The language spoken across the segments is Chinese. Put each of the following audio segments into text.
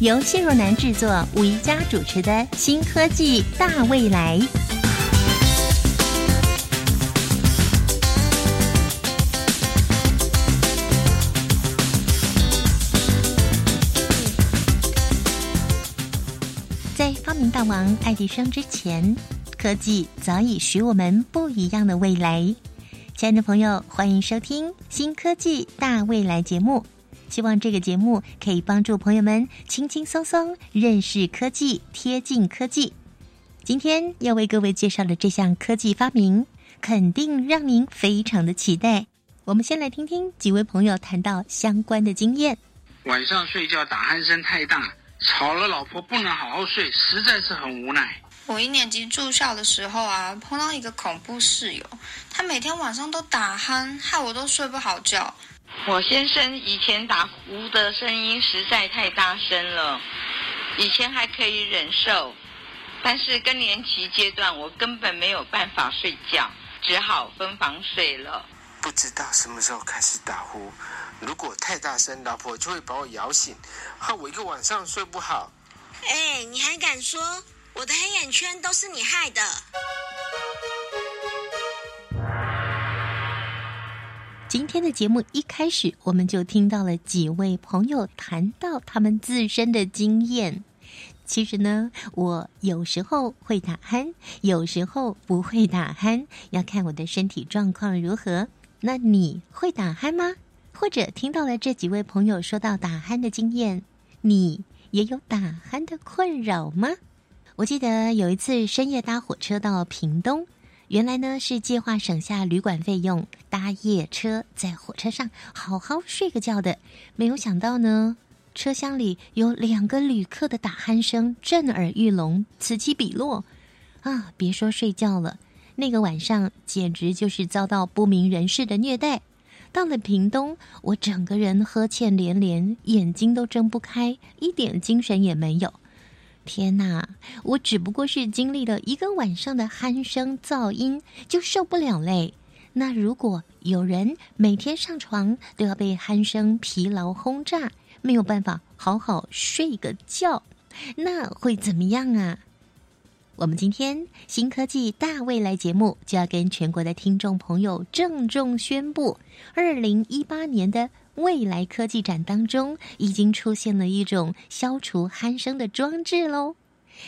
由谢若楠制作、吴一佳主持的《新科技大未来》。在发明大王爱迪生之前，科技早已许我们不一样的未来。亲爱的朋友，欢迎收听《新科技大未来》节目。希望这个节目可以帮助朋友们轻轻松松认识科技，贴近科技。今天要为各位介绍的这项科技发明，肯定让您非常的期待。我们先来听听几位朋友谈到相关的经验。晚上睡觉打鼾声太大，吵了老婆不能好好睡，实在是很无奈。我一年级住校的时候啊，碰到一个恐怖室友，他每天晚上都打鼾，害我都睡不好觉。我先生以前打呼的声音实在太大声了，以前还可以忍受，但是更年期阶段我根本没有办法睡觉，只好分房睡了。不知道什么时候开始打呼，如果太大声，老婆就会把我摇醒，害我一个晚上睡不好。哎，你还敢说我的黑眼圈都是你害的？今天的节目一开始，我们就听到了几位朋友谈到他们自身的经验。其实呢，我有时候会打鼾，有时候不会打鼾，要看我的身体状况如何。那你会打鼾吗？或者听到了这几位朋友说到打鼾的经验，你也有打鼾的困扰吗？我记得有一次深夜搭火车到屏东。原来呢是计划省下旅馆费用，搭夜车在火车上好好睡个觉的。没有想到呢，车厢里有两个旅客的打鼾声震耳欲聋，此起彼落。啊，别说睡觉了，那个晚上简直就是遭到不明人士的虐待。到了屏东，我整个人呵欠连连，眼睛都睁不开，一点精神也没有。天哪！我只不过是经历了一个晚上的鼾声噪音，就受不了嘞。那如果有人每天上床都要被鼾声疲劳轰炸，没有办法好好睡个觉，那会怎么样啊？我们今天新科技大未来节目就要跟全国的听众朋友郑重宣布，二零一八年的。未来科技展当中已经出现了一种消除鼾声的装置喽。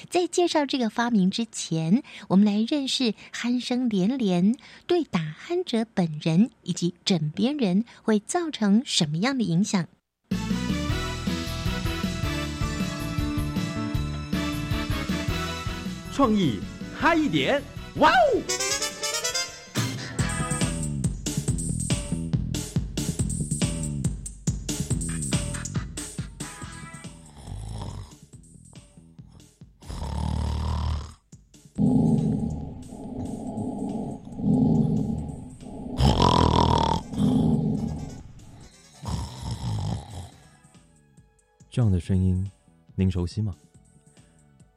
在介绍这个发明之前，我们来认识鼾声连连对打鼾者本人以及枕边人会造成什么样的影响。创意嗨一点，哇哦！这样的声音，您熟悉吗？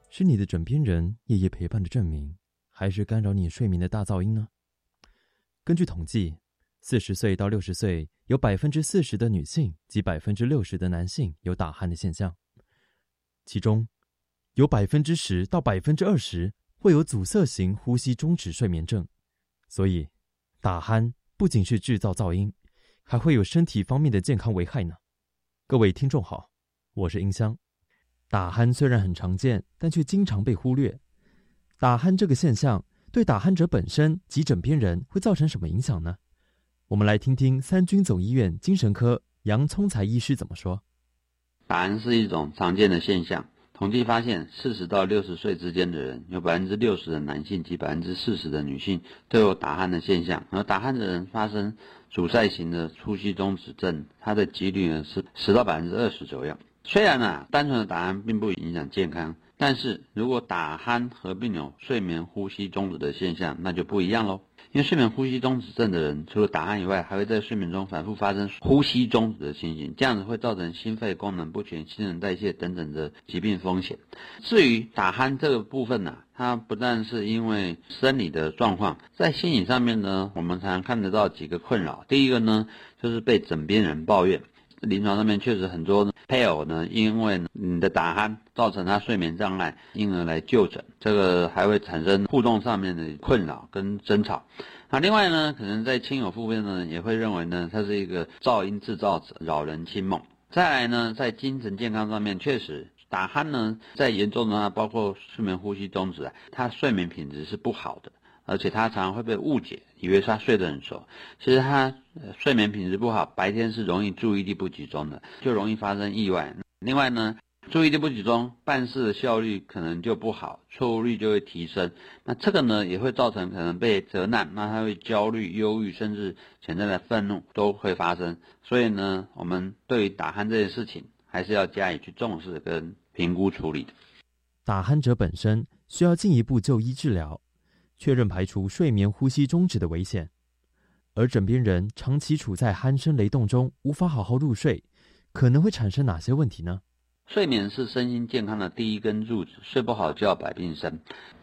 是你的枕边人夜夜陪伴的证明，还是干扰你睡眠的大噪音呢？根据统计，四十岁到六十岁有百分之四十的女性及百分之六十的男性有打鼾的现象，其中有百分之十到百分之二十会有阻塞型呼吸中止睡眠症。所以，打鼾不仅是制造噪音，还会有身体方面的健康危害呢。各位听众好。我是音箱，打鼾虽然很常见，但却经常被忽略。打鼾这个现象对打鼾者本身及枕边人会造成什么影响呢？我们来听听三军总医院精神科杨聪才医师怎么说。打鼾是一种常见的现象，统计发现，四十到六十岁之间的人，有百分之六十的男性及百分之四十的女性都有打鼾的现象。而打鼾的人发生阻塞型的呼吸中止症，它的几率呢是十到百分之二十左右。虽然呢，单纯的打鼾并不影响健康，但是如果打鼾合并有睡眠呼吸中止的现象，那就不一样喽。因为睡眠呼吸中止症的人，除了打鼾以外，还会在睡眠中反复发生呼吸中止的情形，这样子会造成心肺功能不全、新陈代谢等等的疾病风险。至于打鼾这个部分呢，它不但是因为生理的状况，在心理上面呢，我们常常看得到几个困扰。第一个呢，就是被枕边人抱怨。临床上面确实很多配偶呢，因为你的打鼾造成他睡眠障碍，因而来就诊，这个还会产生互动上面的困扰跟争吵。那另外呢，可能在亲友附面呢，也会认为呢，他是一个噪音制造者，扰人清梦。再来呢，在精神健康上面，确实打鼾呢，在严重的话，包括睡眠呼吸中止啊，他睡眠品质是不好的。而且他常常会被误解，以为他睡得很熟，其实他睡眠品质不好，白天是容易注意力不集中的，就容易发生意外。另外呢，注意力不集中，办事的效率可能就不好，错误率就会提升。那这个呢，也会造成可能被责难，那他会焦虑、忧郁，甚至潜在的愤怒都会发生。所以呢，我们对于打鼾这件事情，还是要加以去重视跟评估处理的。打鼾者本身需要进一步就医治疗。确认排除睡眠呼吸终止的危险，而枕边人长期处在鼾声雷动中，无法好好入睡，可能会产生哪些问题呢？睡眠是身心健康的第一根柱子，睡不好就要百病生。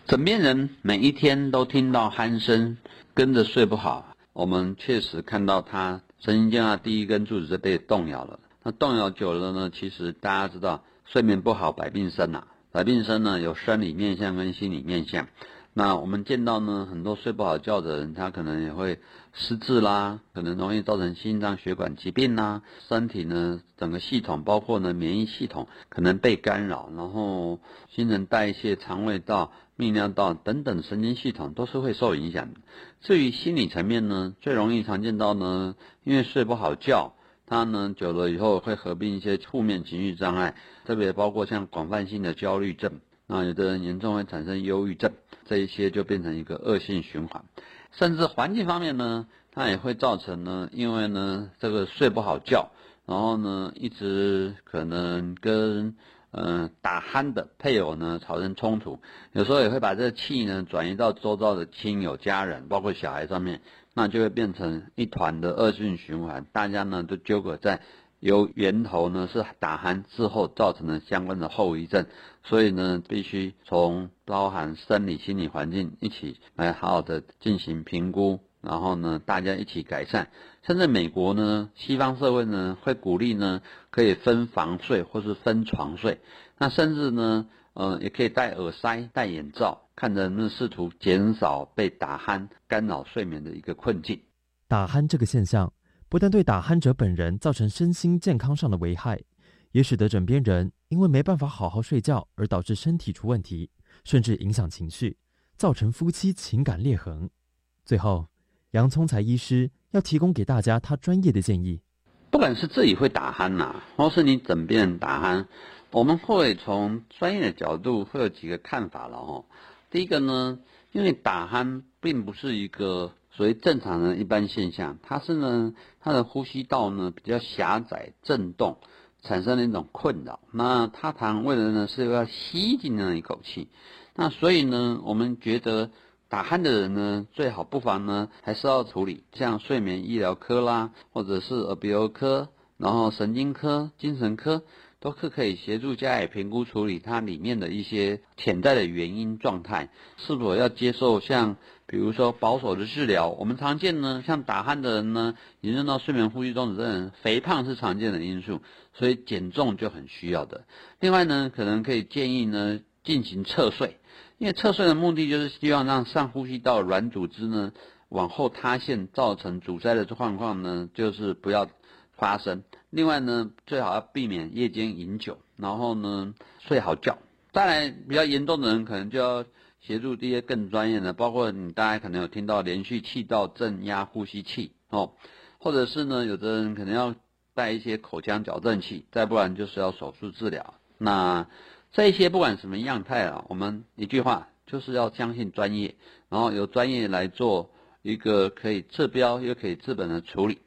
枕边人每一天都听到鼾声，跟着睡不好，我们确实看到他身心健康的第一根柱子就被动摇了。那动摇久了呢？其实大家知道，睡眠不好百病生啊，百病生呢有生理面相跟心理面相。那我们见到呢，很多睡不好觉的人，他可能也会失智啦，可能容易造成心脏血管疾病啦，身体呢整个系统，包括呢免疫系统可能被干扰，然后新陈代谢、肠胃道、泌尿道等等神经系统都是会受影响的。至于心理层面呢，最容易常见到呢，因为睡不好觉，他呢久了以后会合并一些负面情绪障碍，特别包括像广泛性的焦虑症，那有的人严重会产生忧郁症。这一些就变成一个恶性循环，甚至环境方面呢，它也会造成呢，因为呢这个睡不好觉，然后呢一直可能跟嗯打鼾的配偶呢产生冲突，有时候也会把这个气呢转移到周遭的亲友家人，包括小孩上面，那就会变成一团的恶性循环，大家呢都纠葛在。由源头呢是打鼾之后造成的相关的后遗症，所以呢必须从包含生理、心理环境一起来好好的进行评估，然后呢大家一起改善。甚至美国呢西方社会呢会鼓励呢可以分房睡或是分床睡，那甚至呢呃也可以戴耳塞、戴眼罩，看着呢试图减少被打鼾干扰睡眠的一个困境。打鼾这个现象。不但对打鼾者本人造成身心健康上的危害，也使得枕边人因为没办法好好睡觉而导致身体出问题，甚至影响情绪，造成夫妻情感裂痕。最后，杨聪才医师要提供给大家他专业的建议：不管是自己会打鼾呐，或是你枕边人打鼾，我们会从专业的角度会有几个看法了哦。第一个呢，因为打鼾并不是一个。所谓正常的一般现象，它是呢，它的呼吸道呢比较狭窄，震动产生了一种困扰。那他谈为了呢是要吸进那一口气，那所以呢，我们觉得打鼾的人呢，最好不妨呢还是要处理，像睡眠医疗科啦，或者是耳鼻喉科，然后神经科、精神科。都是可以协助加以评估处理它里面的一些潜在的原因状态，是否要接受像比如说保守的治疗。我们常见呢，像打鼾的人呢，引申到睡眠呼吸中止症，肥胖是常见的因素，所以减重就很需要的。另外呢，可能可以建议呢进行侧睡，因为侧睡的目的就是希望让上呼吸道软组织呢往后塌陷，造成阻塞的状况呢，就是不要发生。另外呢，最好要避免夜间饮酒，然后呢睡好觉。当然，比较严重的人可能就要协助这些更专业的，包括你大家可能有听到连续气道正压呼吸器哦，或者是呢，有的人可能要带一些口腔矫正器，再不然就是要手术治疗。那这些不管什么样态啊，我们一句话就是要相信专业，然后由专业来做一个可以治标又可以治本的处理。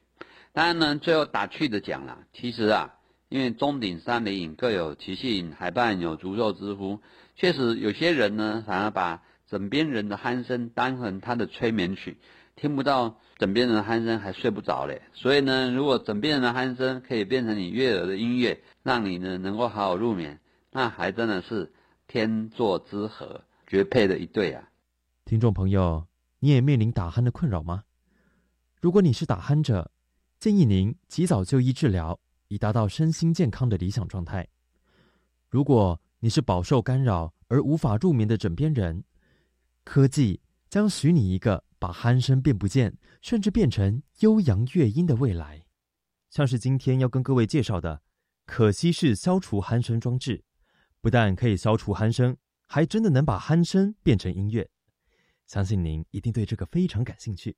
当然呢，最后打趣的讲了，其实啊，因为钟鼎山林各有其性，海畔有足肉之夫。确实，有些人呢，反而把枕边人的鼾声当成他的催眠曲，听不到枕边人的鼾声还睡不着嘞。所以呢，如果枕边人的鼾声可以变成你悦耳的音乐，让你呢能够好好入眠，那还真的是天作之合，绝配的一对啊！听众朋友，你也面临打鼾的困扰吗？如果你是打鼾者，建议您及早就医治疗，以达到身心健康的理想状态。如果你是饱受干扰而无法入眠的枕边人，科技将许你一个把鼾声变不见，甚至变成悠扬乐音的未来。像是今天要跟各位介绍的可惜式消除鼾声装置，不但可以消除鼾声，还真的能把鼾声变成音乐。相信您一定对这个非常感兴趣。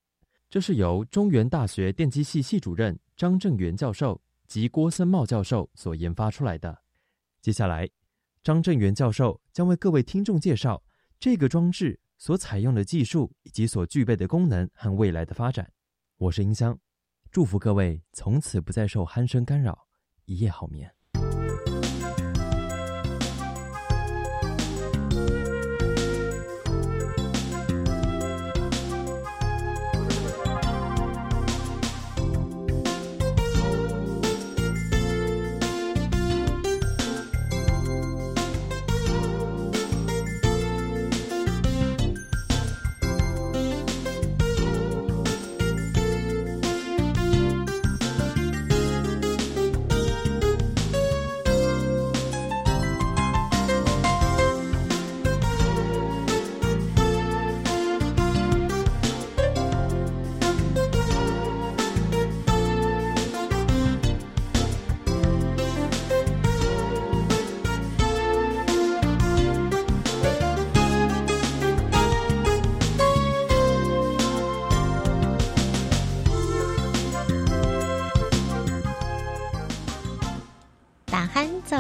这是由中原大学电机系系主任张正元教授及郭森茂教授所研发出来的。接下来，张正元教授将为各位听众介绍这个装置所采用的技术以及所具备的功能和未来的发展。我是音箱，祝福各位从此不再受鼾声干扰，一夜好眠。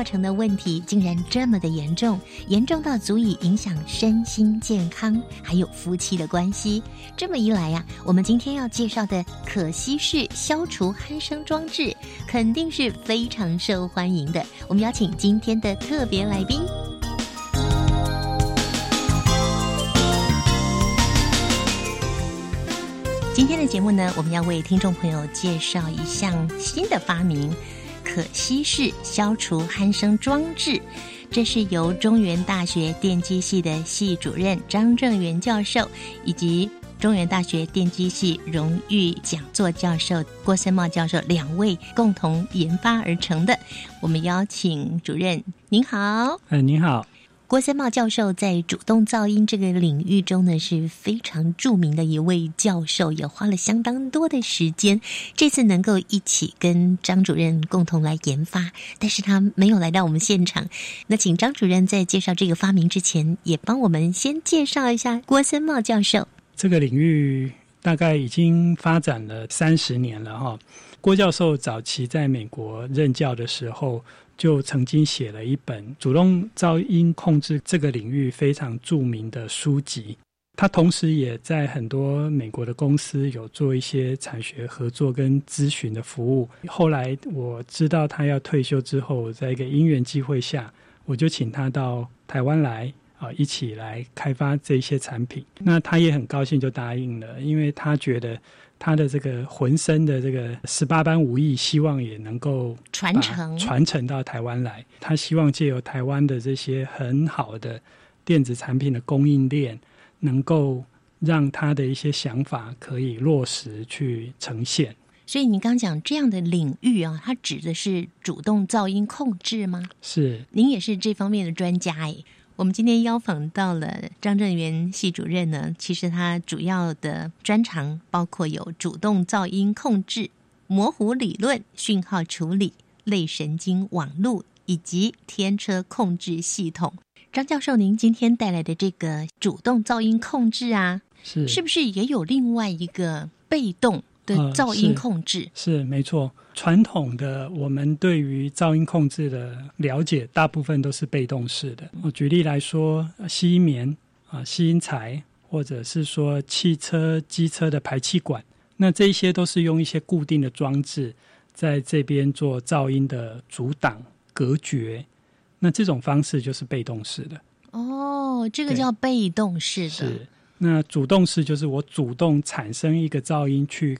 成的问题竟然这么的严重，严重到足以影响身心健康，还有夫妻的关系。这么一来呀，我们今天要介绍的可惜式消除鼾声装置，肯定是非常受欢迎的。我们邀请今天的特别来宾。今天的节目呢，我们要为听众朋友介绍一项新的发明。可稀释消除鼾声装置，这是由中原大学电机系的系主任张正元教授以及中原大学电机系荣誉讲座教授郭森茂教授两位共同研发而成的。我们邀请主任，您好。哎，您好。郭森茂教授在主动噪音这个领域中呢是非常著名的一位教授，也花了相当多的时间。这次能够一起跟张主任共同来研发，但是他没有来到我们现场。那请张主任在介绍这个发明之前，也帮我们先介绍一下郭森茂教授。这个领域大概已经发展了三十年了哈。郭教授早期在美国任教的时候。就曾经写了一本主动噪音控制这个领域非常著名的书籍。他同时也在很多美国的公司有做一些产学合作跟咨询的服务。后来我知道他要退休之后，在一个因缘机会下，我就请他到台湾来啊，一起来开发这些产品。那他也很高兴就答应了，因为他觉得。他的这个浑身的这个十八般武艺，希望也能够传承传承到台湾来。他希望借由台湾的这些很好的电子产品的供应链，能够让他的一些想法可以落实去呈现。所以，您刚讲这样的领域啊，它指的是主动噪音控制吗？是，您也是这方面的专家哎。我们今天邀访到了张正元系主任呢，其实他主要的专长包括有主动噪音控制、模糊理论、讯号处理、类神经网络以及天车控制系统。张教授，您今天带来的这个主动噪音控制啊，是是不是也有另外一个被动的噪音控制？是没错。传统的我们对于噪音控制的了解，大部分都是被动式的。我举例来说，吸音棉啊、吸音材，或者是说汽车、机车的排气管，那这些都是用一些固定的装置，在这边做噪音的阻挡隔绝。那这种方式就是被动式的。哦，这个叫被动式的。是。那主动式就是我主动产生一个噪音去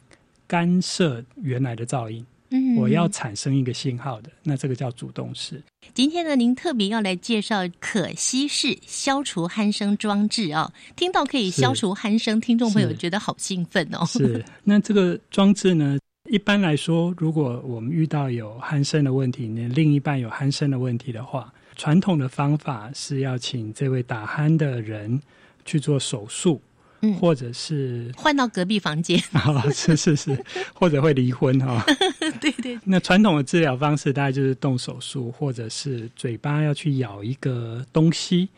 干涉原来的噪音。嗯，我要产生一个信号的，那这个叫主动式。今天呢，您特别要来介绍可吸式消除鼾声装置哦，听到可以消除鼾声，听众朋友觉得好兴奋哦。是，那这个装置呢，一般来说，如果我们遇到有鼾声的问题，你另一半有鼾声的问题的话，传统的方法是要请这位打鼾的人去做手术。嗯，或者是换到隔壁房间 啊，是是是，或者会离婚哈。对对。那传统的治疗方式大概就是动手术，或者是嘴巴要去咬一个东西。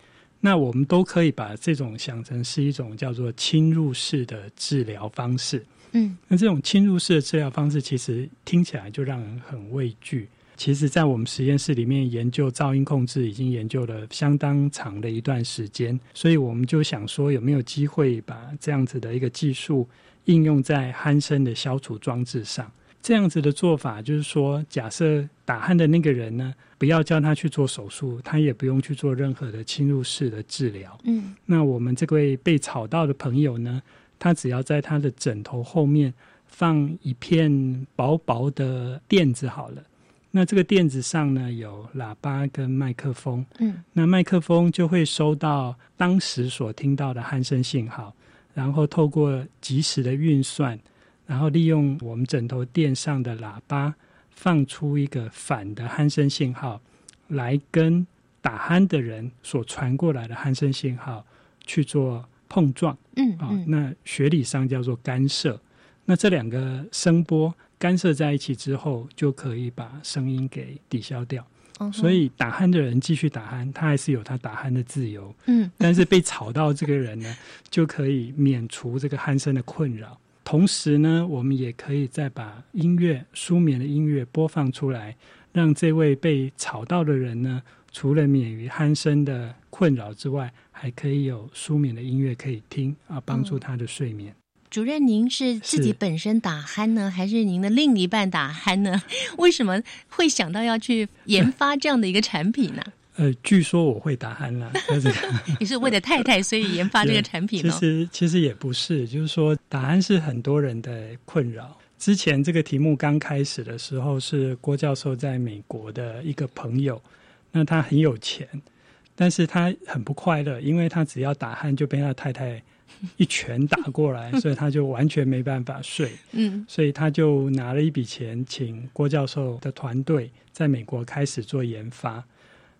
那我们都可以把这种想成是一种叫做侵入式的治疗方式。嗯，那这种侵入式的治疗方式其实听起来就让人很畏惧。其实，在我们实验室里面研究噪音控制，已经研究了相当长的一段时间，所以我们就想说，有没有机会把这样子的一个技术应用在鼾声的消除装置上？这样子的做法，就是说，假设打鼾的那个人呢，不要叫他去做手术，他也不用去做任何的侵入式的治疗。嗯，那我们这位被吵到的朋友呢，他只要在他的枕头后面放一片薄薄的垫子好了。那这个垫子上呢有喇叭跟麦克风，嗯，那麦克风就会收到当时所听到的鼾声信号，然后透过及时的运算，然后利用我们枕头垫上的喇叭放出一个反的鼾声信号，来跟打鼾的人所传过来的鼾声信号去做碰撞，嗯，啊，那学理上叫做干涉，那这两个声波。干涉在一起之后，就可以把声音给抵消掉。所以打鼾的人继续打鼾，他还是有他打鼾的自由。嗯，但是被吵到这个人呢，就可以免除这个鼾声的困扰。同时呢，我们也可以再把音乐、舒眠的音乐播放出来，让这位被吵到的人呢，除了免于鼾声的困扰之外，还可以有舒眠的音乐可以听啊，帮助他的睡眠。主任，您是自己本身打鼾呢，还是您的另一半打鼾呢？为什么会想到要去研发这样的一个产品呢？呃，据说我会打鼾了。你是为了太太，所以研发这个产品其实其实也不是，就是说打鼾是很多人的困扰。之前这个题目刚开始的时候，是郭教授在美国的一个朋友，那他很有钱，但是他很不快乐，因为他只要打鼾就被他太太。一拳打过来，所以他就完全没办法睡。嗯，所以他就拿了一笔钱，请郭教授的团队在美国开始做研发。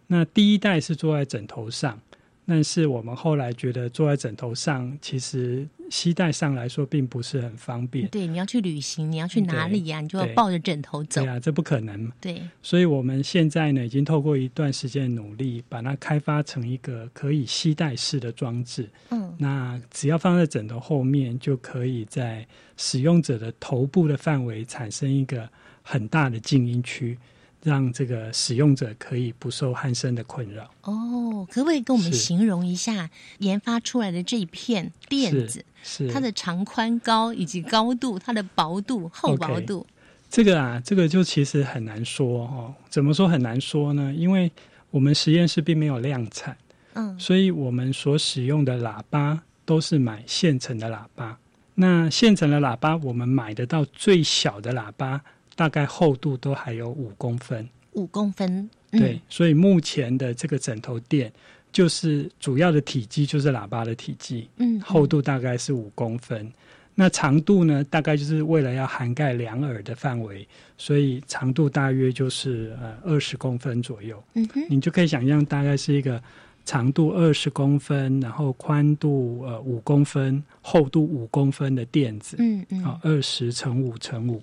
那第一代是坐在枕头上。但是我们后来觉得坐在枕头上，其实膝带上来说并不是很方便。对，你要去旅行，你要去哪里呀？你就要抱着枕头走。对啊，这不可能。对，所以我们现在呢，已经透过一段时间的努力，把它开发成一个可以膝带式的装置。嗯，那只要放在枕头后面，就可以在使用者的头部的范围产生一个很大的静音区。让这个使用者可以不受鼾声的困扰。哦，可不可以跟我们形容一下研发出来的这一片垫子？是它的长宽高以及高度，它的薄度、厚薄度。这个啊，这个就其实很难说哦。怎么说很难说呢？因为我们实验室并没有量产，嗯，所以我们所使用的喇叭都是买现成的喇叭。那现成的喇叭，我们买得到最小的喇叭。大概厚度都还有五公分，五公分，对，所以目前的这个枕头垫就是主要的体积就是喇叭的体积，嗯，厚度大概是五公分，那长度呢，大概就是为了要涵盖两耳的范围，所以长度大约就是呃二十公分左右，嗯哼，你就可以想象大概是一个长度二十公分，然后宽度呃五公分，厚度五公分的垫子，嗯嗯，啊二十乘五乘五。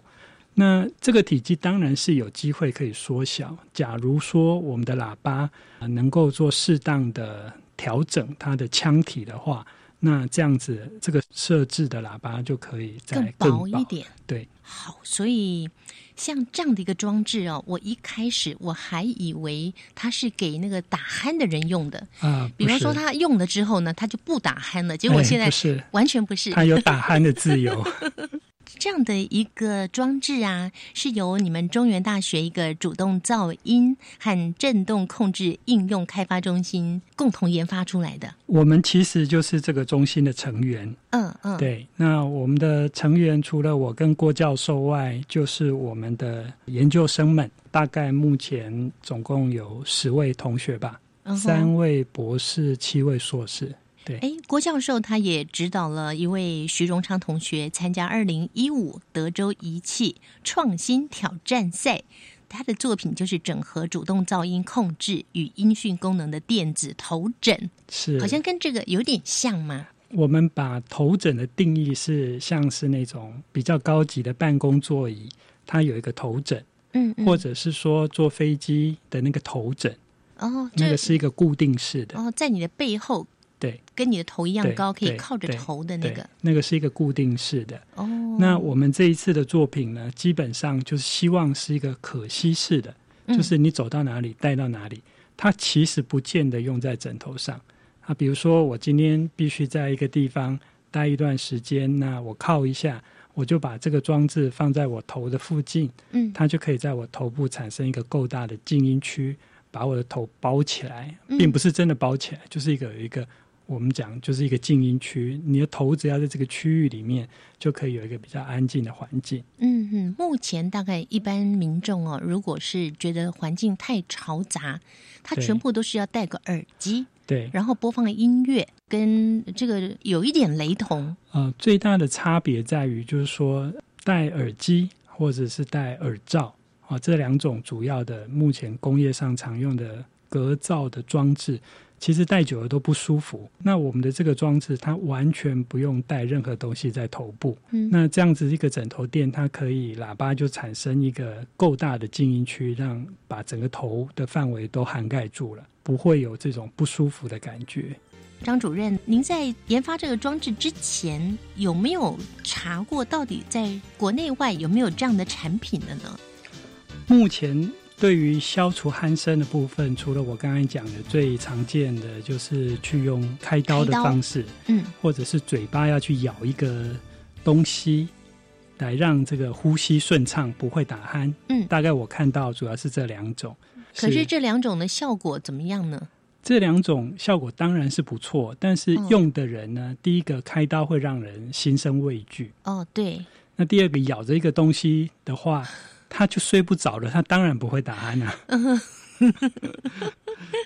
那这个体积当然是有机会可以缩小。假如说我们的喇叭能够做适当的调整，它的腔体的话，那这样子这个设置的喇叭就可以再更薄一点。对，好，所以像这样的一个装置哦，我一开始我还以为它是给那个打鼾的人用的啊，比方说他用了之后呢，他就不打鼾了。结果现在是完全不是，他有打鼾的自由。这样的一个装置啊，是由你们中原大学一个主动噪音和振动控制应用开发中心共同研发出来的。我们其实就是这个中心的成员。嗯嗯，对。那我们的成员除了我跟郭教授外，就是我们的研究生们，大概目前总共有十位同学吧，三位博士，七位硕士。对，哎，郭教授他也指导了一位徐荣昌同学参加二零一五德州仪器创新挑战赛，他的作品就是整合主动噪音控制与音讯功能的电子头枕，是好像跟这个有点像吗？我们把头枕的定义是像是那种比较高级的办公座椅，它有一个头枕，嗯，或者是说坐飞机的那个头枕，哦，那个是一个固定式的，哦，在你的背后。对，跟你的头一样高，可以靠着头的那个，那个是一个固定式的。哦，那我们这一次的作品呢，基本上就是希望是一个可吸式的，就是你走到哪里带到哪里，它其实不见得用在枕头上啊。比如说，我今天必须在一个地方待一段时间，那我靠一下，我就把这个装置放在我头的附近，嗯，它就可以在我头部产生一个够大的静音区，把我的头包起来，并不是真的包起来，就是一个有一个。我们讲就是一个静音区，你的头只要在这个区域里面，就可以有一个比较安静的环境。嗯嗯，目前大概一般民众哦，如果是觉得环境太嘈杂，他全部都是要戴个耳机，对，然后播放音乐，跟这个有一点雷同。呃，最大的差别在于，就是说戴耳机或者是戴耳罩啊，这两种主要的目前工业上常用的隔噪的装置。其实戴久了都不舒服。那我们的这个装置，它完全不用带任何东西在头部。嗯，那这样子一个枕头垫，它可以喇叭就产生一个够大的静音区，让把整个头的范围都涵盖住了，不会有这种不舒服的感觉。张主任，您在研发这个装置之前，有没有查过到底在国内外有没有这样的产品的呢？目前。对于消除鼾声的部分，除了我刚才讲的最常见的，就是去用开刀的方式，嗯，或者是嘴巴要去咬一个东西，来让这个呼吸顺畅，不会打鼾。嗯，大概我看到主要是这两种。可是这两种的效果怎么样呢？这两种效果当然是不错，但是用的人呢，第一个开刀会让人心生畏惧。哦，对。那第二个咬着一个东西的话。他就睡不着了，他当然不会打鼾啊。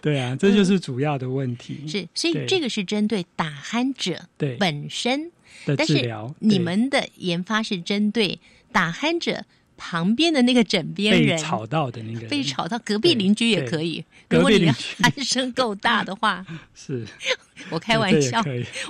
对啊，这就是主要的问题。是，所以这个是针对打鼾者对本身的治疗。你们的研发是针对打鼾者旁边的那个枕边人，被吵到的那个，被吵到隔壁邻居也可以。如果你鼾声够大的话，是我开玩笑，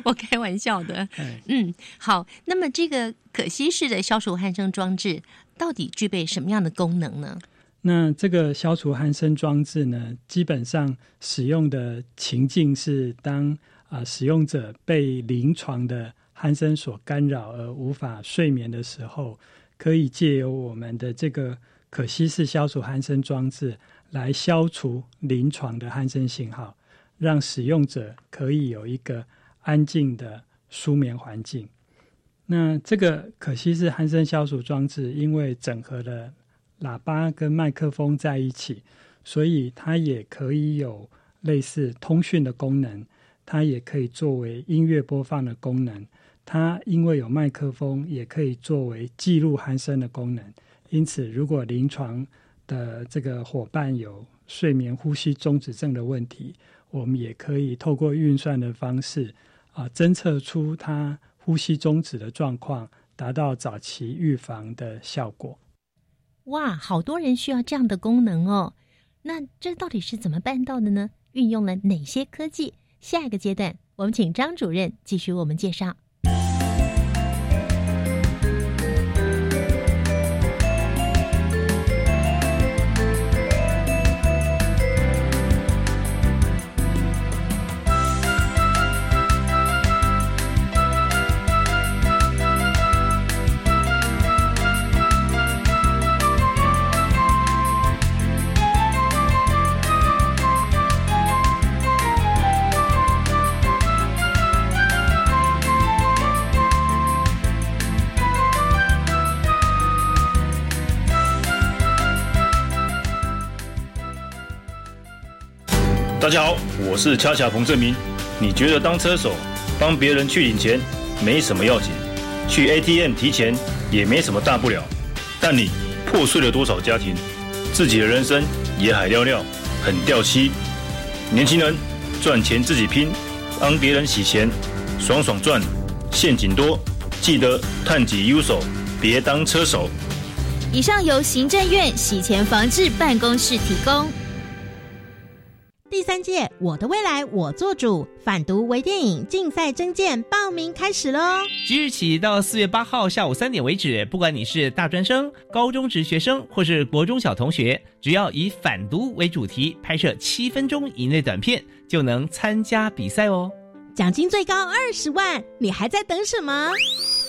我开玩笑的。嗯，好。那么这个可吸式的消除鼾声装置。到底具备什么样的功能呢？那这个消除鼾声装置呢，基本上使用的情境是当啊使用者被临床的鼾声所干扰而无法睡眠的时候，可以借由我们的这个可吸式消除鼾声装置来消除临床的鼾声信号，让使用者可以有一个安静的舒眠环境。那这个可惜是鼾声消除装置，因为整合了喇叭跟麦克风在一起，所以它也可以有类似通讯的功能，它也可以作为音乐播放的功能，它因为有麦克风，也可以作为记录鼾声的功能。因此，如果临床的这个伙伴有睡眠呼吸中止症的问题，我们也可以透过运算的方式啊，侦测出它。呼吸终止的状况，达到早期预防的效果。哇，好多人需要这样的功能哦。那这到底是怎么办到的呢？运用了哪些科技？下一个阶段，我们请张主任继续为我们介绍。大家好，我是恰恰彭正明。你觉得当车手帮别人去领钱没什么要紧，去 ATM 提钱也没什么大不了，但你破碎了多少家庭，自己的人生也海尿尿，很掉漆。年轻人赚钱自己拼，帮别人洗钱，爽爽赚，陷阱多，记得探己优手，别当车手。以上由行政院洗钱防治办公室提供。第三届“我的未来我做主”反毒微电影竞赛征件报名开始喽！即日起到四月八号下午三点为止，不管你是大专生、高中职学生或是国中小同学，只要以反毒为主题拍摄七分钟以内短片，就能参加比赛哦。奖金最高二十万，你还在等什么？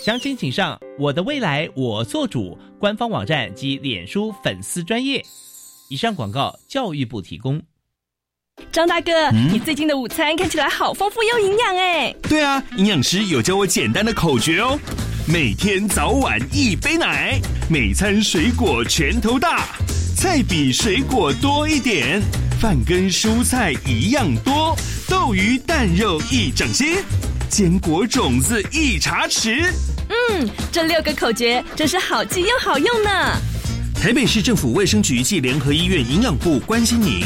详情请上“我的未来我做主”官方网站及脸书粉丝专业。以上广告，教育部提供。张大哥，你最近的午餐看起来好丰富又营养哎！对啊，营养师有教我简单的口诀哦：每天早晚一杯奶，每餐水果拳头大，菜比水果多一点，饭跟蔬菜一样多，豆鱼蛋肉一整些，坚果种子一茶匙。嗯，这六个口诀真是好记又好用呢。台北市政府卫生局暨联合医院营养部关心您。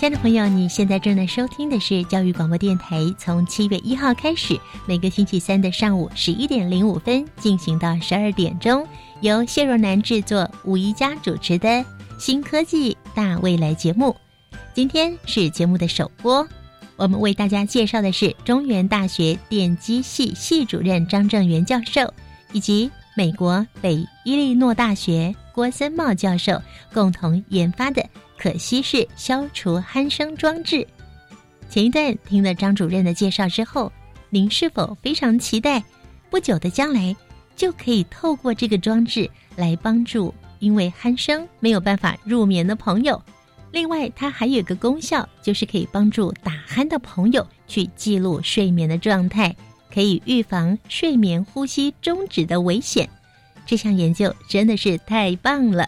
亲爱的朋友，你现在正在收听的是教育广播电台，从七月一号开始，每个星期三的上午十一点零五分进行到十二点钟，由谢若楠制作、吴一佳主持的《新科技大未来》节目。今天是节目的首播，我们为大家介绍的是中原大学电机系系主任张正元教授，以及美国北伊利诺大学郭森茂教授共同研发的。可惜是消除鼾声装置。前一段听了张主任的介绍之后，您是否非常期待不久的将来就可以透过这个装置来帮助因为鼾声没有办法入眠的朋友？另外，它还有个功效，就是可以帮助打鼾的朋友去记录睡眠的状态，可以预防睡眠呼吸终止的危险。这项研究真的是太棒了！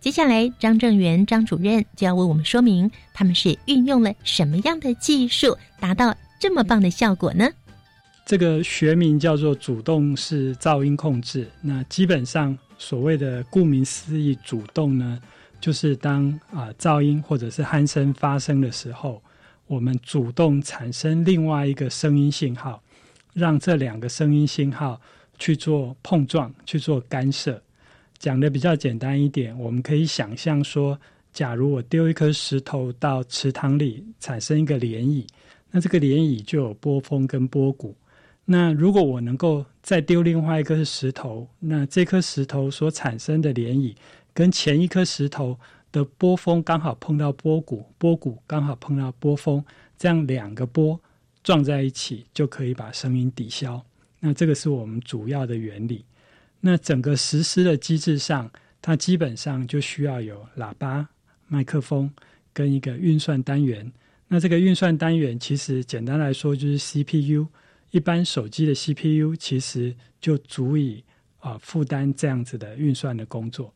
接下来，张正元张主任就要为我们说明，他们是运用了什么样的技术，达到这么棒的效果呢？这个学名叫做主动式噪音控制。那基本上，所谓的顾名思义，主动呢，就是当啊噪音或者是鼾声发生的时候，我们主动产生另外一个声音信号，让这两个声音信号去做碰撞，去做干涉。讲的比较简单一点，我们可以想象说，假如我丢一颗石头到池塘里，产生一个涟漪，那这个涟漪就有波峰跟波谷。那如果我能够再丢另外一颗石头，那这颗石头所产生的涟漪跟前一颗石头的波峰刚好碰到波谷，波谷刚好碰到波峰，这样两个波撞在一起，就可以把声音抵消。那这个是我们主要的原理。那整个实施的机制上，它基本上就需要有喇叭、麦克风跟一个运算单元。那这个运算单元其实简单来说就是 CPU。一般手机的 CPU 其实就足以啊负担这样子的运算的工作。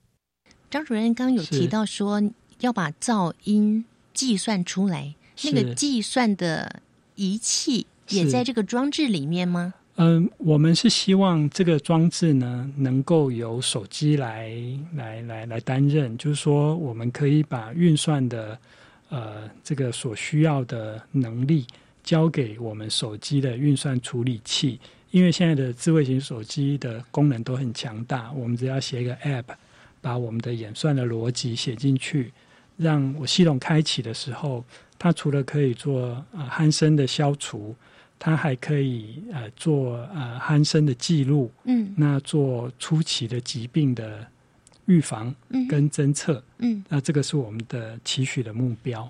张主任刚有提到说要把噪音计算出来，那个计算的仪器也在这个装置里面吗？嗯，我们是希望这个装置呢，能够由手机来来来来担任，就是说，我们可以把运算的呃这个所需要的能力交给我们手机的运算处理器，因为现在的智慧型手机的功能都很强大，我们只要写一个 App，把我们的演算的逻辑写进去，让我系统开启的时候，它除了可以做呃鼾声的消除。它还可以呃做呃鼾声的记录，嗯，那做初期的疾病的预防嗯跟侦测。嗯，那这个是我们的期许的目标。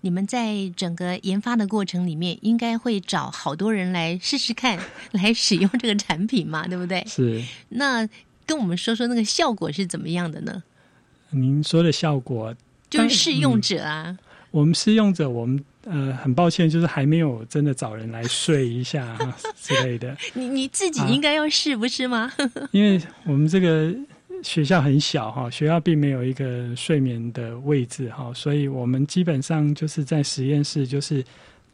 你们在整个研发的过程里面，应该会找好多人来试试看，来使用这个产品嘛，对不对？是。那跟我们说说那个效果是怎么样的呢？您说的效果，就是试用者啊。我们试用者，我们呃很抱歉，就是还没有真的找人来睡一下哈 之类的。你你自己应该要试，不是吗？因为我们这个学校很小哈，学校并没有一个睡眠的位置哈，所以我们基本上就是在实验室，就是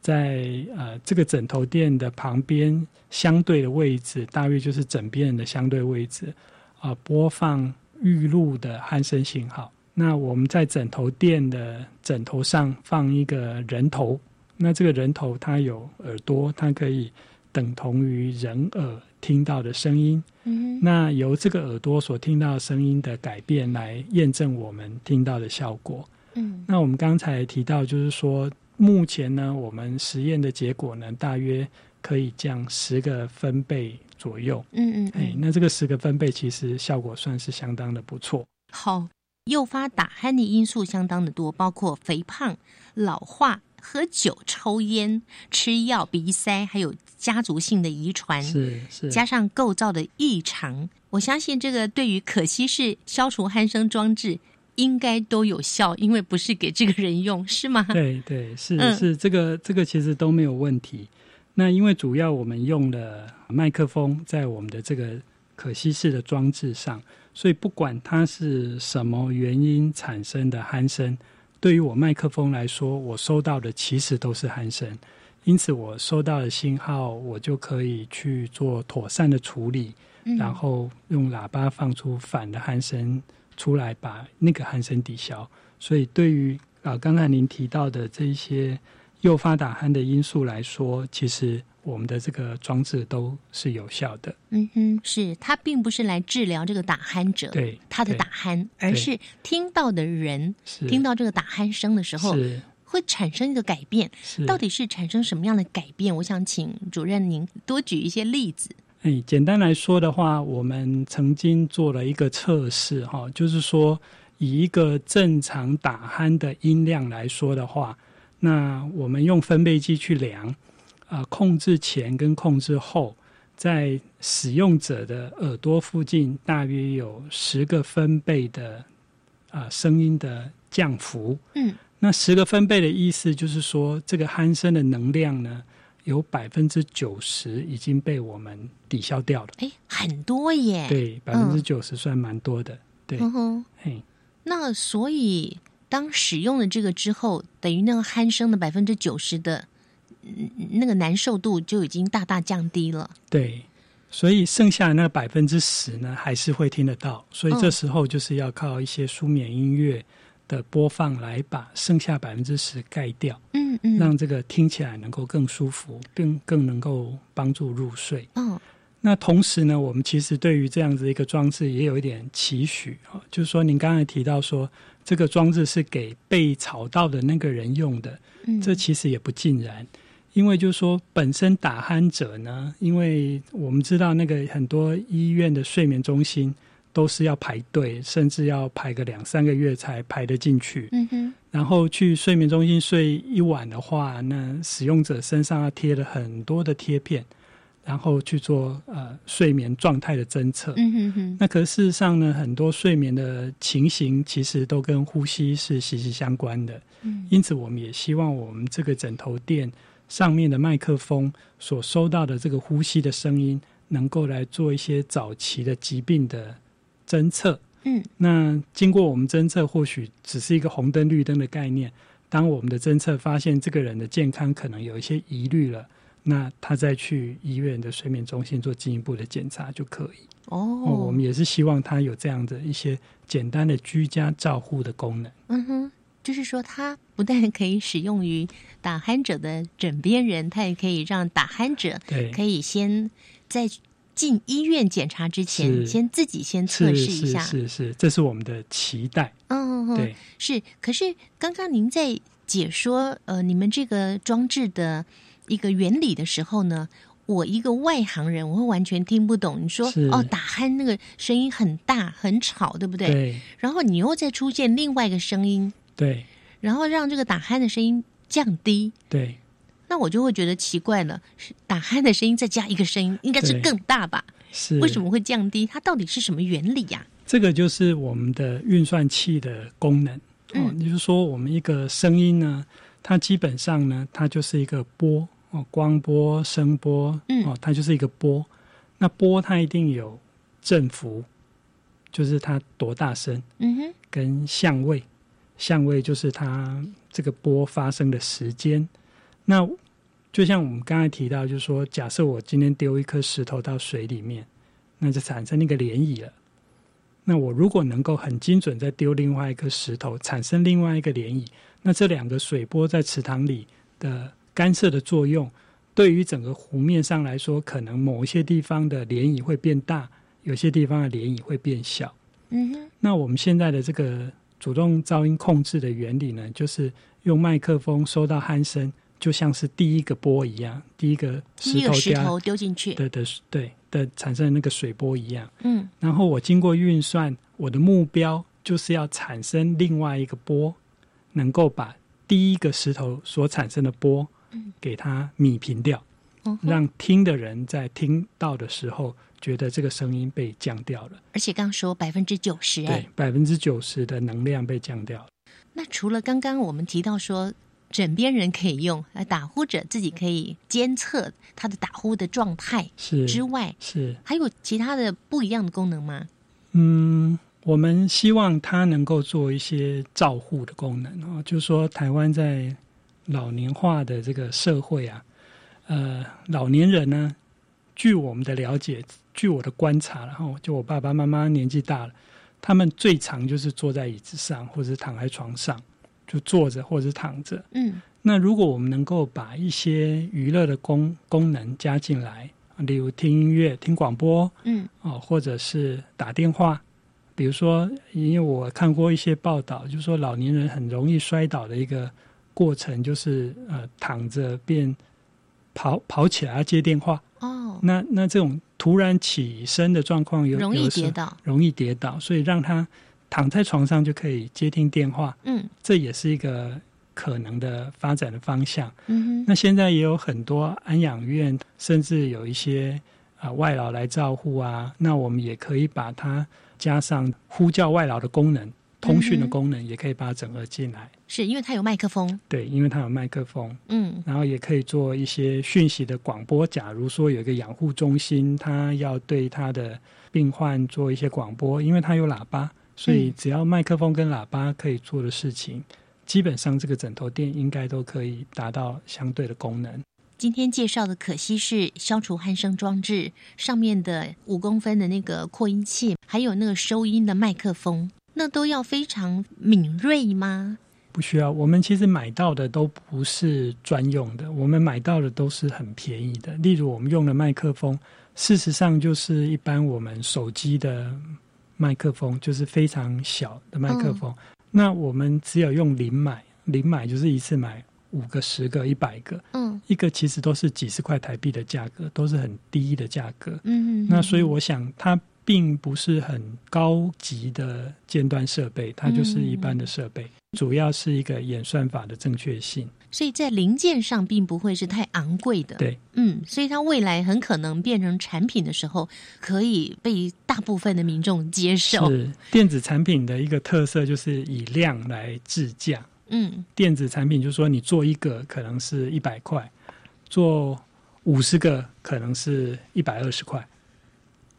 在呃这个枕头垫的旁边相对的位置，大约就是枕边人的相对位置啊，播放预录的鼾声信号。那我们在枕头垫的枕头上放一个人头，那这个人头它有耳朵，它可以等同于人耳听到的声音。嗯，那由这个耳朵所听到声音的改变来验证我们听到的效果。嗯，那我们刚才提到，就是说目前呢，我们实验的结果呢，大约可以降十个分贝左右。嗯嗯，哎，那这个十个分贝其实效果算是相当的不错。好。诱发打鼾的因素相当的多，包括肥胖、老化、喝酒、抽烟、吃药、鼻塞，还有家族性的遗传，是是，加上构造的异常。我相信这个对于可惜式消除鼾声装置应该都有效，因为不是给这个人用，是吗？对对，是、嗯、是，这个这个其实都没有问题。那因为主要我们用了麦克风在我们的这个可吸式的装置上。所以，不管它是什么原因产生的鼾声，对于我麦克风来说，我收到的其实都是鼾声。因此，我收到的信号，我就可以去做妥善的处理，嗯、然后用喇叭放出反的鼾声出来，把那个鼾声抵消。所以，对于啊，刚才您提到的这一些诱发打鼾的因素来说，其实。我们的这个装置都是有效的。嗯哼，是它并不是来治疗这个打鼾者对他的打鼾，而是听到的人听到这个打鼾声的时候，会产生一个改变。到底是产生什么样的改变？我想请主任您多举一些例子。哎，简单来说的话，我们曾经做了一个测试，哈，就是说以一个正常打鼾的音量来说的话，那我们用分贝计去量。啊，控制前跟控制后，在使用者的耳朵附近大约有十个分贝的啊声音的降幅。嗯，那十个分贝的意思就是说，这个鼾声的能量呢，有百分之九十已经被我们抵消掉了。哎，很多耶！对，百分之九十算蛮多的。对，嗯哼，嘿，那所以当使用了这个之后，等于那个鼾声的百分之九十的。那个难受度就已经大大降低了。对，所以剩下的那百分之十呢，还是会听得到。所以这时候就是要靠一些舒眠音乐的播放来把剩下百分之十盖掉。嗯嗯，让这个听起来能够更舒服，更更能够帮助入睡。嗯，那同时呢，我们其实对于这样子一个装置也有一点期许啊，就是说您刚才提到说这个装置是给被吵到的那个人用的，嗯，这其实也不尽然。因为就是说，本身打鼾者呢，因为我们知道那个很多医院的睡眠中心都是要排队，甚至要排个两三个月才排得进去。嗯哼。然后去睡眠中心睡一晚的话，那使用者身上要贴了很多的贴片，然后去做呃睡眠状态的侦测。嗯哼哼。那可事实上呢，很多睡眠的情形其实都跟呼吸是息息相关的。嗯。因此，我们也希望我们这个枕头垫。上面的麦克风所收到的这个呼吸的声音，能够来做一些早期的疾病的侦测。嗯，那经过我们侦测，或许只是一个红灯绿灯的概念。当我们的侦测发现这个人的健康可能有一些疑虑了，那他再去医院的睡眠中心做进一步的检查就可以。哦，我们也是希望他有这样的一些简单的居家照护的功能。嗯哼。就是说，它不但可以使用于打鼾者的枕边人，它也可以让打鼾者可以先在进医院检查之前，先自己先测试一下。是是是，这是我们的期待。嗯，对，是。可是刚刚您在解说呃你们这个装置的一个原理的时候呢，我一个外行人，我会完全听不懂。你说哦，打鼾那个声音很大很吵，对不对？对。然后你又再出现另外一个声音，对然后让这个打鼾的声音降低，对，那我就会觉得奇怪了。是打鼾的声音再加一个声音，应该是更大吧？是为什么会降低？它到底是什么原理呀、这个就是我们的运算器的功能哦。也就是说，我们一个声音呢，它基本上呢，它就是一个波哦，光波、声波，嗯哦，它就是一个波。那波它一定有振幅，就是它多大声，嗯哼，跟相位，相位就是它这个波发生的时间。那就像我们刚才提到，就是说，假设我今天丢一颗石头到水里面，那就产生那个涟漪了。那我如果能够很精准再丢另外一颗石头，产生另外一个涟漪，那这两个水波在池塘里的干涉的作用，对于整个湖面上来说，可能某一些地方的涟漪会变大，有些地方的涟漪会变小。嗯哼，那我们现在的这个主动噪音控制的原理呢，就是用麦克风收到鼾声，就像是第一个波一样，第一个石头石头丢进去，的的对的产生的那个水波一样。嗯。然后我经过运算，我的目标就是要产生另外一个波，能够把第一个石头所产生的波嗯。给它弭平掉，让听的人在听到的时候觉得这个声音被降掉了。而且刚刚说百分之九十，哎对，，百分之九十的能量被降掉了。那除了刚刚我们提到说枕边人可以用，呃，打呼者自己可以监测他的打呼的状态是之外，是还有其他的不一样的功能吗？嗯，我们希望它能够做一些照护的功能哦，就是说台湾在老年化的这个社会啊，呃，老年人呢，据我们的了解，据我的观察，然后就我爸爸妈妈年纪大了，他们最常就是坐在椅子上，或者是躺在床上，就坐着或者是躺着。嗯那如果我们能够把一些娱乐的功功能加进来，例如听音乐、听广播，嗯哦，或者是打电话，比如说，因为我看过一些报道，就是说老年人很容易摔倒的一个过程，就是呃躺着变跑跑起来接电话，哦，那那这种突然起身的状况有容易跌倒。容易跌倒，所以让他躺在床上就可以接听电话，嗯。这也是一个可能的发展的方向。嗯哼，那现在也有很多安养院，甚至有一些啊、呃外劳来照护啊，那我们也可以把它加上呼叫外劳的功能、通讯的功能，也可以把它整合进来。是因为它有麦克风，对，因为它有麦克风，嗯然后也可以做一些讯息的广播。假如说有一个养护中心，它要对它的病患做一些广播，因为它有喇叭，所以嗯只要麦克风跟喇叭可以做的事情，基本上这个枕头垫应该都可以达到相对的功能。今天介绍的可惜是消除鼾声装置上面的五公分的那个扩音器，还有那个收音的麦克风，那都要非常敏锐吗？不需要，我们其实买到的都不是专用的，我们买到的都是很便宜的。例如我们用的麦克风，事实上就是一般我们手机的麦克风，就是非常小的麦克风。那我们只有用零买，零买就是一次买五个、十个、一百个，嗯一个其实都是几十块台币的价格，都是很低的价格。嗯那所以我想它并不是很高级的尖端设备，它就是一般的设备，主要是一个演算法的正确性。所以在零件上并不会是太昂贵的。对，嗯，所以它未来很可能变成产品的时候，可以被大部分的民众接受。是电子产品的一个特色，就是以量来制价。嗯电子产品就是说，你做一个可能是一百块，做五十个可能是一百二十块，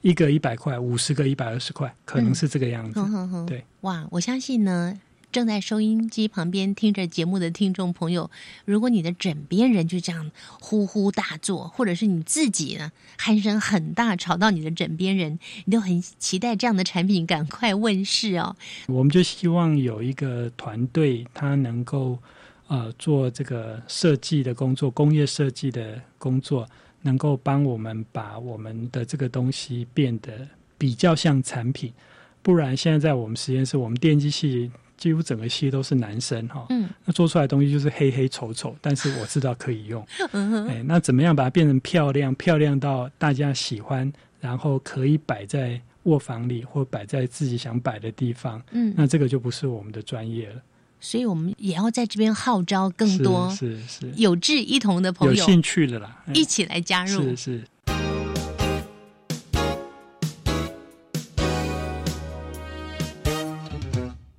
一个一百块，五十个一百二十块，可能是这个样子。嗯哼哼对，哇，我相信呢，正在收音机旁边听着节目的听众朋友，如果你的枕边人就这样呼呼大作，或者是你自己呢鼾声很大，吵到你的枕边人，你都很期待这样的产品赶快问世哦。我们就希望有一个团队，他能够呃做这个设计的工作，工业设计的工作，能够帮我们把我们的这个东西变得比较像产品。不然，现在在我们实验室，我们电机系几乎整个系都是男生哈，嗯，那做出来的东西就是黑黑丑丑，但是我知道可以用，嗯哼哎，那怎么样把它变成漂亮，漂亮到大家喜欢，然后可以摆在卧房里或摆在自己想摆的地方，嗯那这个就不是我们的专业了。所以我们也要在这边号召更多是是是有志一同的朋友有兴趣的啦，哎一起来加入。是是。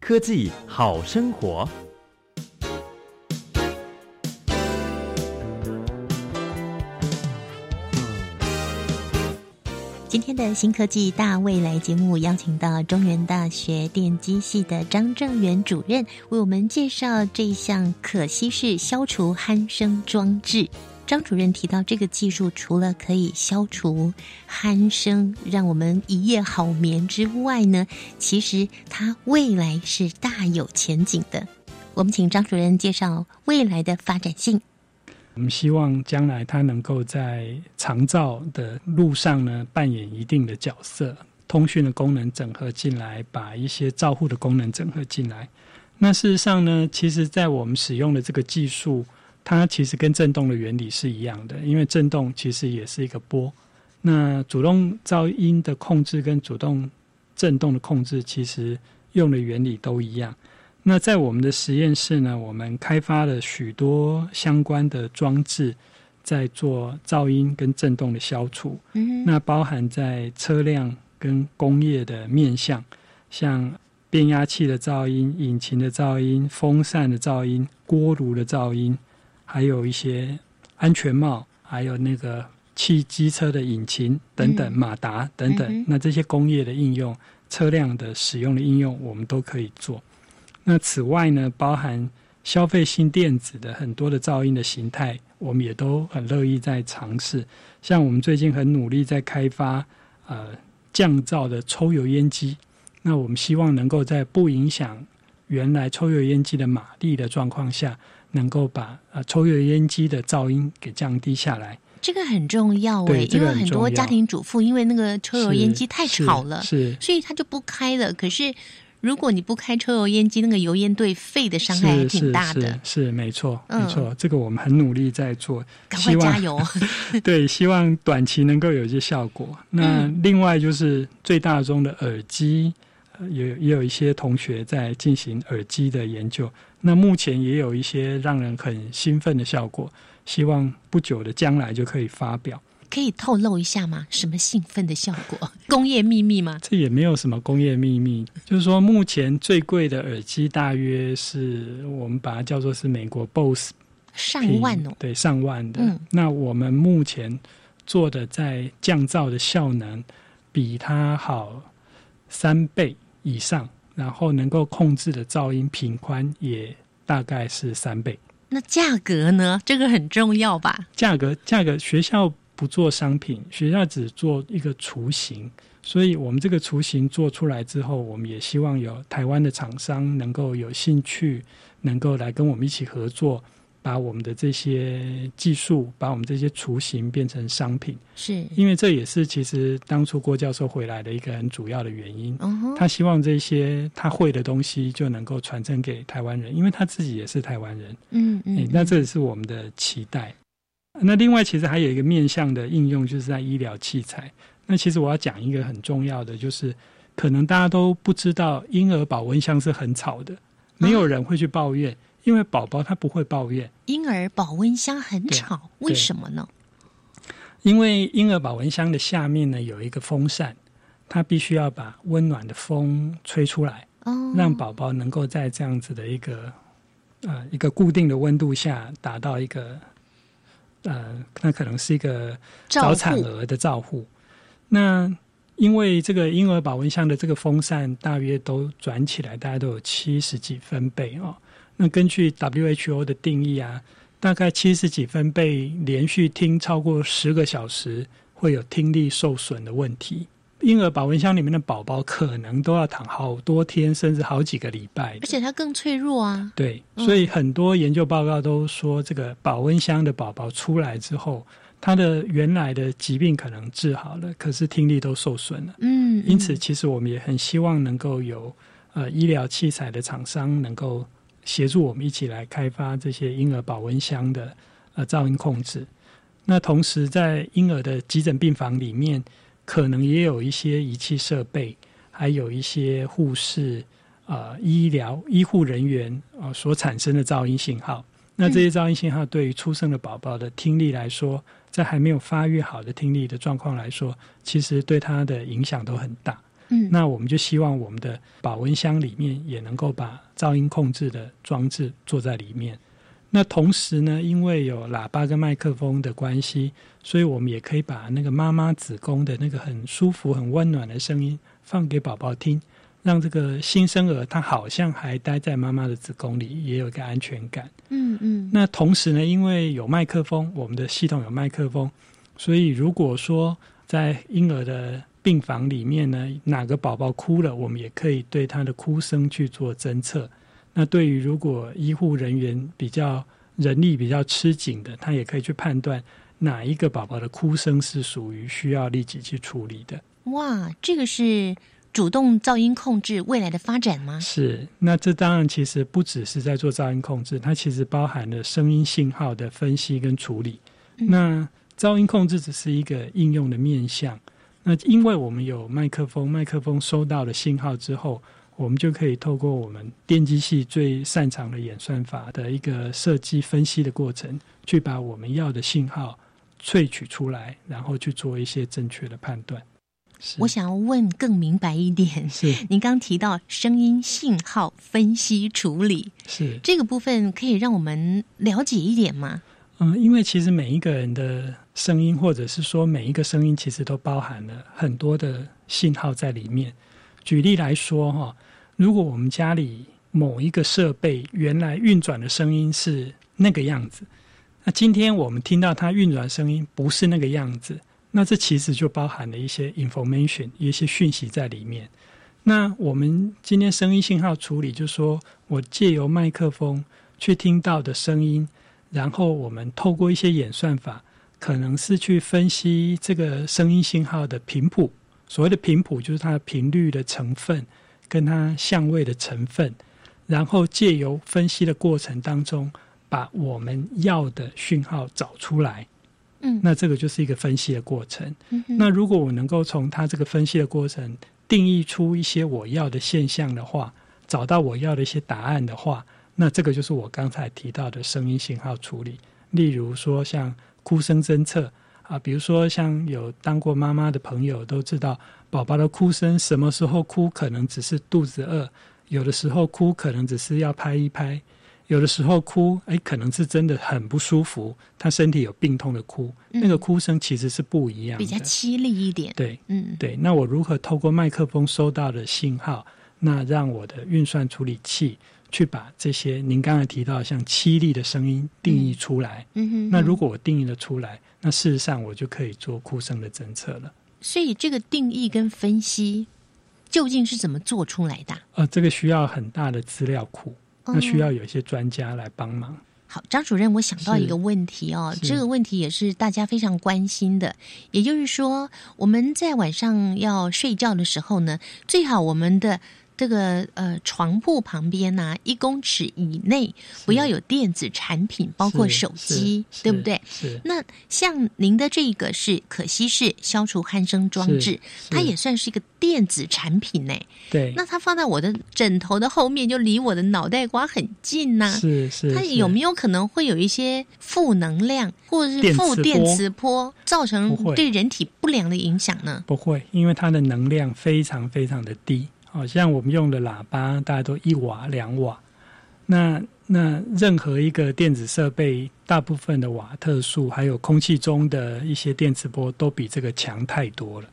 科技好生活。今天的新科技大未来节目，邀请到中原大学电机系的张正元主任，为我们介绍这一项可稀释消除鼾声装置。张主任提到，这个技术除了可以消除鼾声，让我们一夜好眠之外呢，其实它未来是大有前景的。我们请张主任介绍未来的发展性。我们希望将来它能够在长照的路上呢扮演一定的角色，通讯的功能整合进来，把一些照护的功能整合进来。那事实上呢，其实在我们使用的这个技术，它其实跟振动的原理是一样的，因为振动其实也是一个波。那主动噪音的控制跟主动振动的控制，其实用的原理都一样。那在我们的实验室呢，我们开发了许多相关的装置，在做噪音跟振动的消除。嗯那包含在车辆跟工业的面向，像变压器的噪音、引擎的噪音、风扇的噪音、锅炉的噪音，还有一些安全帽，还有那个汽机车的引擎等等、嗯马达等等。嗯那这些工业的应用、车辆的使用的应用，我们都可以做。那此外呢，包含消费性电子的很多的噪音的形态，我们也都很乐意在尝试。像我们最近很努力在开发呃降噪的抽油烟机，那我们希望能够在不影响原来抽油烟机的马力的状况下，能够把呃抽油烟机的噪音给降低下来。这个很重要哎、对因为很多家庭主妇因为那个抽油烟机太吵了，是是所以他就不开了。可是如果你不开抽油烟机，那个油烟对肺的伤害还是挺大的。是是是没错嗯没错，这个我们很努力在做，赶快希望加油 对，希望短期能够有一些效果。那嗯另外就是最大宗的耳机，呃也也有一些同学在进行耳机的研究。那目前也有一些让人很兴奋的效果，希望不久的将来就可以发表。可以透露一下吗？什么兴奋的效果？工业秘密吗？这也没有什么工业秘密，就是说目前最贵的耳机大约是我们把它叫做是美国 BOSS 上万哦，对，上万的。嗯那我们目前做的在降噪的效能比它好三倍以上，然后能够控制的噪音频宽也大概是三倍。那价格呢？这个很重要吧？价格价格学校不做商品，学校只做一个雏形，所以我们这个雏形做出来之后，我们也希望有台湾的厂商能够有兴趣，能够来跟我们一起合作，把我们的这些技术，把我们这些雏形变成商品。是因为这也是其实当初郭教授回来的一个很主要的原因。他希望这些他会的东西就能够传承给台湾人，因为他自己也是台湾人。嗯嗯诶那这也是我们的期待。那另外，其实还有一个面向的应用，就是在医疗器材。那其实我要讲一个很重要的，就是可能大家都不知道，婴儿保温箱是很吵的，没有人会去抱怨，因为宝宝他不会抱怨。婴儿保温箱很吵，为什么呢？因为婴儿保温箱的下面呢有一个风扇，它必须要把温暖的风吹出来，哦，让宝宝能够在这样子的一个呃一个固定的温度下达到一个呃，那可能是一个早产儿的照护。那因为这个婴儿保温箱的这个风扇大约都转起来，大概都有七十几分贝哦。那根据 WHO 的定义啊，大概七十几分贝连续听超过十个小时，会有听力受损的问题。婴儿保温箱里面的宝宝可能都要躺好多天，甚至好几个礼拜而。且它更脆弱啊。对，嗯所以很多研究报告都说，这个保温箱的宝宝出来之后，他的原来的疾病可能治好了，可是听力都受损了。嗯，因此，其实我们也很希望能够有呃医疗器材的厂商能够协助我们一起来开发这些婴儿保温箱的呃噪音控制。那同时在婴儿的急诊病房里面，可能也有一些仪器设备，还有一些护士、呃医疗医护人员呃所产生的噪音信号。那这些噪音信号对于出生的宝宝的听力来说，在还没有发育好的听力的状况来说，其实对他的影响都很大。嗯，那我们就希望我们的保温箱里面也能够把噪音控制的装置做在里面。那同时呢，因为有喇叭跟麦克风的关系，所以我们也可以把那个妈妈子宫的那个很舒服、很温暖的声音放给宝宝听，让这个新生儿他好像还待在妈妈的子宫里，也有一个安全感。嗯嗯。那同时呢，因为有麦克风，我们的系统有麦克风，所以如果说在婴儿的病房里面呢，哪个宝宝哭了，我们也可以对他的哭声去做侦测。那对于如果医护人员比较人力比较吃紧的，他也可以去判断哪一个宝宝的哭声是属于需要立即去处理的。哇，这个是主动噪音控制未来的发展吗？是，那这当然其实不只是在做噪音控制，它其实包含了声音信号的分析跟处理。那噪音控制只是一个应用的面向。那因为我们有麦克风，麦克风收到了信号之后。我们就可以透过我们电机系最擅长的演算法的一个设计分析的过程，去把我们要的信号萃取出来，然后去做一些正确的判断。我想要问更明白一点，是您刚提到声音信号分析处理，是这个部分可以让我们了解一点吗？嗯，因为其实每一个人的声音，或者是说每一个声音，其实都包含了很多的信号在里面。举例来说，哈。如果我们家里某一个设备原来运转的声音是那个样子，那今天我们听到它运转声音不是那个样子，那这其实就包含了一些 information，一些讯息在里面。那我们今天声音信号处理，就是说我借由麦克风去听到的声音，然后我们透过一些演算法，可能是去分析这个声音信号的频谱。所谓的频谱，就是它的频率的成分。跟它相位的成分，然后借由分析的过程当中，把我们要的讯号找出来。嗯，那这个就是一个分析的过程。那如果我能够从它这个分析的过程定义出一些我要的现象的话，找到我要的一些答案的话，那这个就是我刚才提到的声音信号处理。例如说，像哭声侦测。啊，比如说像有当过妈妈的朋友都知道，宝宝的哭声什么时候哭，可能只是肚子饿；有的时候哭，可能只是要拍一拍；有的时候哭，哎，可能是真的很不舒服，他身体有病痛的哭，那个哭声其实是不一样，比较凄厉一点。对，嗯，对。那我如何透过麦克风收到的信号，那让我的运算处理器？去把这些您刚才提到像凄厉的声音定义出来。嗯哼。那如果我定义了出来，那事实上我就可以做哭声的侦测了。所以这个定义跟分析究竟是怎么做出来的？呃，这个需要很大的资料库，那需要有一些专家来帮忙。好，张主任，我想到一个问题哦，这个问题也是大家非常关心的，也就是说，我们在晚上要睡觉的时候呢，最好我们的。这个呃，床铺旁边呢，一公尺以内不要有电子产品，包括手机，对不对？是。那像您的这个是可吸式消除鼾声装置，它也算是一个电子产品呢。对。那它放在我的枕头的后面，就离我的脑袋瓜很近呐。是是。它有没有可能会有一些负能量，或者是负电磁波，造成对人体不良的影响呢？不会，因为它的能量非常非常的低。好像我们用的喇叭，大家都一瓦两瓦。那那任何一个电子设备，大部分的瓦特数，还有空气中的一些电磁波，都比这个强太多了。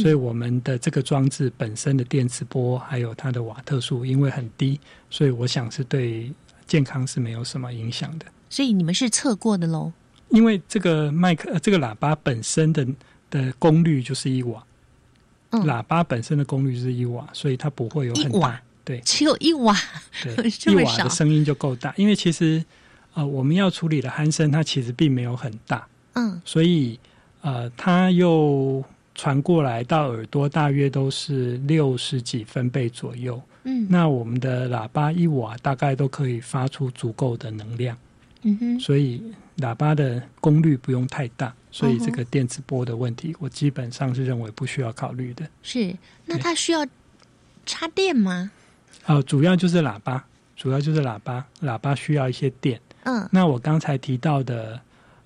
所以我们的这个装置本身的电磁波，还有它的瓦特数，因为很低，所以我想是对健康是没有什么影响的。所以你们是测过的喽？因为这个麦克，这个喇叭本身的的功率就是一瓦。喇叭本身的功率是一瓦，所以它不会有很大，对，只有一瓦，对，一瓦的声音就够大。因为其实，呃，我们要处理的鼾声，它其实并没有很大，嗯，所以，呃，它又传过来到耳朵大约都是六十几分贝左右。嗯，那我们的喇叭一瓦大概都可以发出足够的能量。嗯哼，所以喇叭的功率不用太大，所以这嗯个电磁波的问题，我基本上是认为不需要考虑的。是，那它需要插电吗？呃，主要就是喇叭，主要就是喇叭，喇叭需要一些电。嗯，那我刚才提到的，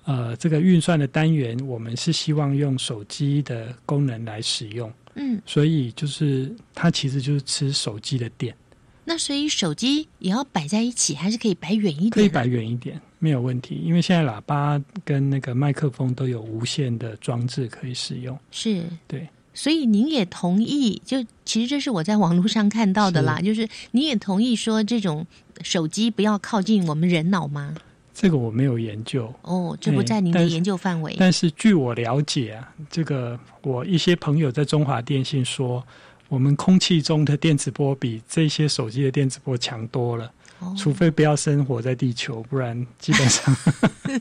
呃，这个运算的单元，我们是希望用手机的功能来使用，嗯，所以就是它其实就是吃手机的电，那所以手机也要摆在一起，还是可以摆远一点？可以摆远一点，没有问题，因为现在喇叭跟那个麦克风都有无线的装置可以使用。是，对。所以您也同意，就其实这是我在网络上看到的啦，就是您也同意说这种手机不要靠近我们人脑吗？这个我没有研究哦，这不在您的研究范围。但是据我了解啊，这个我一些朋友在中华电信说，我们空气中的电磁波比这些手机的电磁波强多了。哦除非不要生活在地球，不然基本上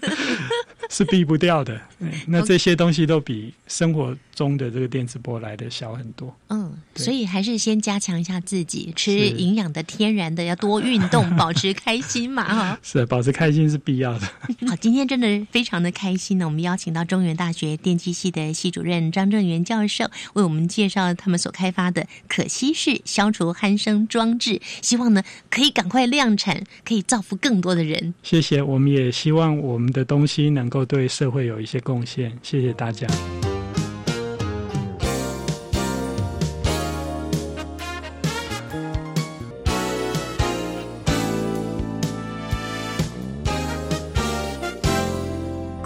是避不掉的。那这些东西都比生活中的这个电磁波来的小很多。嗯，所以还是先加强一下自己，吃营养的、天然的，要多运动，保持开心嘛，哈。是保持开心是必要的。好，今天真的非常的开心呢。我们邀请到中原大学电机系的系主任张正元教授，为我们介绍他们所开发的可稀式消除鼾声装置，希望呢可以赶快量产，可以造福更多的人。谢谢，我们也希望我们的东西能够对社会有一些贡献。谢谢大家。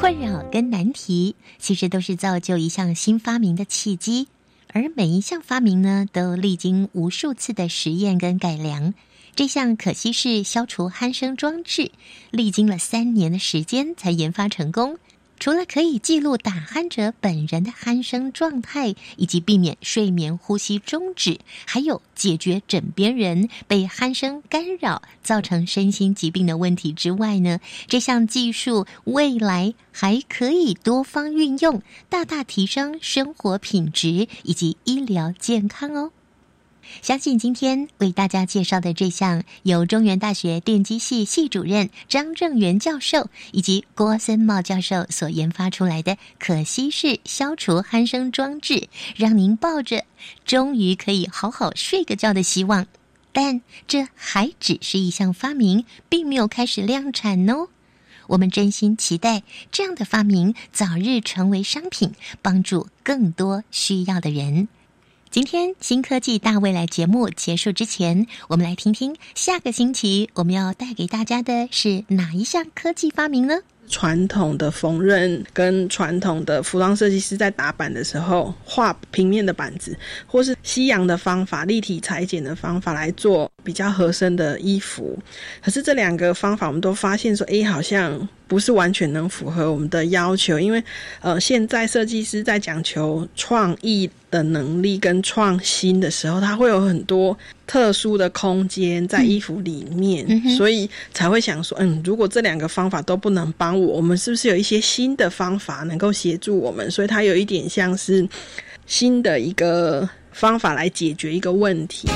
困扰跟难题，其实都是造就一项新发明的契机，而每一项发明呢，都历经无数次的实验跟改良。这项可惜是消除鼾声装置，历经了三年的时间才研发成功。除了可以记录打鼾者本人的鼾声状态，以及避免睡眠呼吸终止，还有解决枕边人被鼾声干扰造成身心疾病的问题之外呢，这项技术未来还可以多方运用，大大提升生活品质以及医疗健康哦。相信今天为大家介绍的这项由中原大学电机系系主任张正元教授以及郭森茂教授所研发出来的可吸式消除鼾声装置，让您抱着终于可以好好睡个觉的希望。但这还只是一项发明，并没有开始量产哦。我们真心期待这样的发明早日成为商品，帮助更多需要的人。今天新科技大未来节目结束之前，我们来听听下个星期我们要带给大家的是哪一项科技发明呢？传统的缝纫跟传统的服装设计师在打板的时候画平面的板子，或是西洋的方法、立体裁剪的方法来做比较合身的衣服。可是这两个方法，我们都发现说，诶，好像不是完全能符合我们的要求，因为呃，现在设计师在讲求创意的能力跟创新的时候，他会有很多特殊的空间在衣服里面，嗯所以才会想说，嗯，如果这两个方法都不能帮我，我们是不是有一些新的方法能够协助我们？所以它有一点像是新的一个方法来解决一个问题。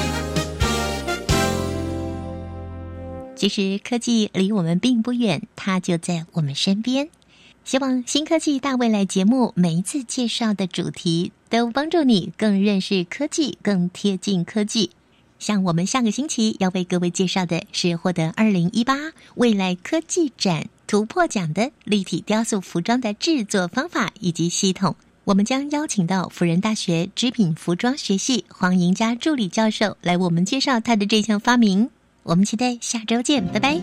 其实科技离我们并不远，它就在我们身边。希望新科技大未来节目每一次介绍的主题都帮助你更认识科技，更贴近科技。像我们下个星期要为各位介绍的是获得二零一八未来科技展突破奖的立体雕塑服装的制作方法以及系统。我们将邀请到辅仁大学织品服装学系黄莹佳助理教授来为我们介绍他的这项发明。我们期待下周见拜拜。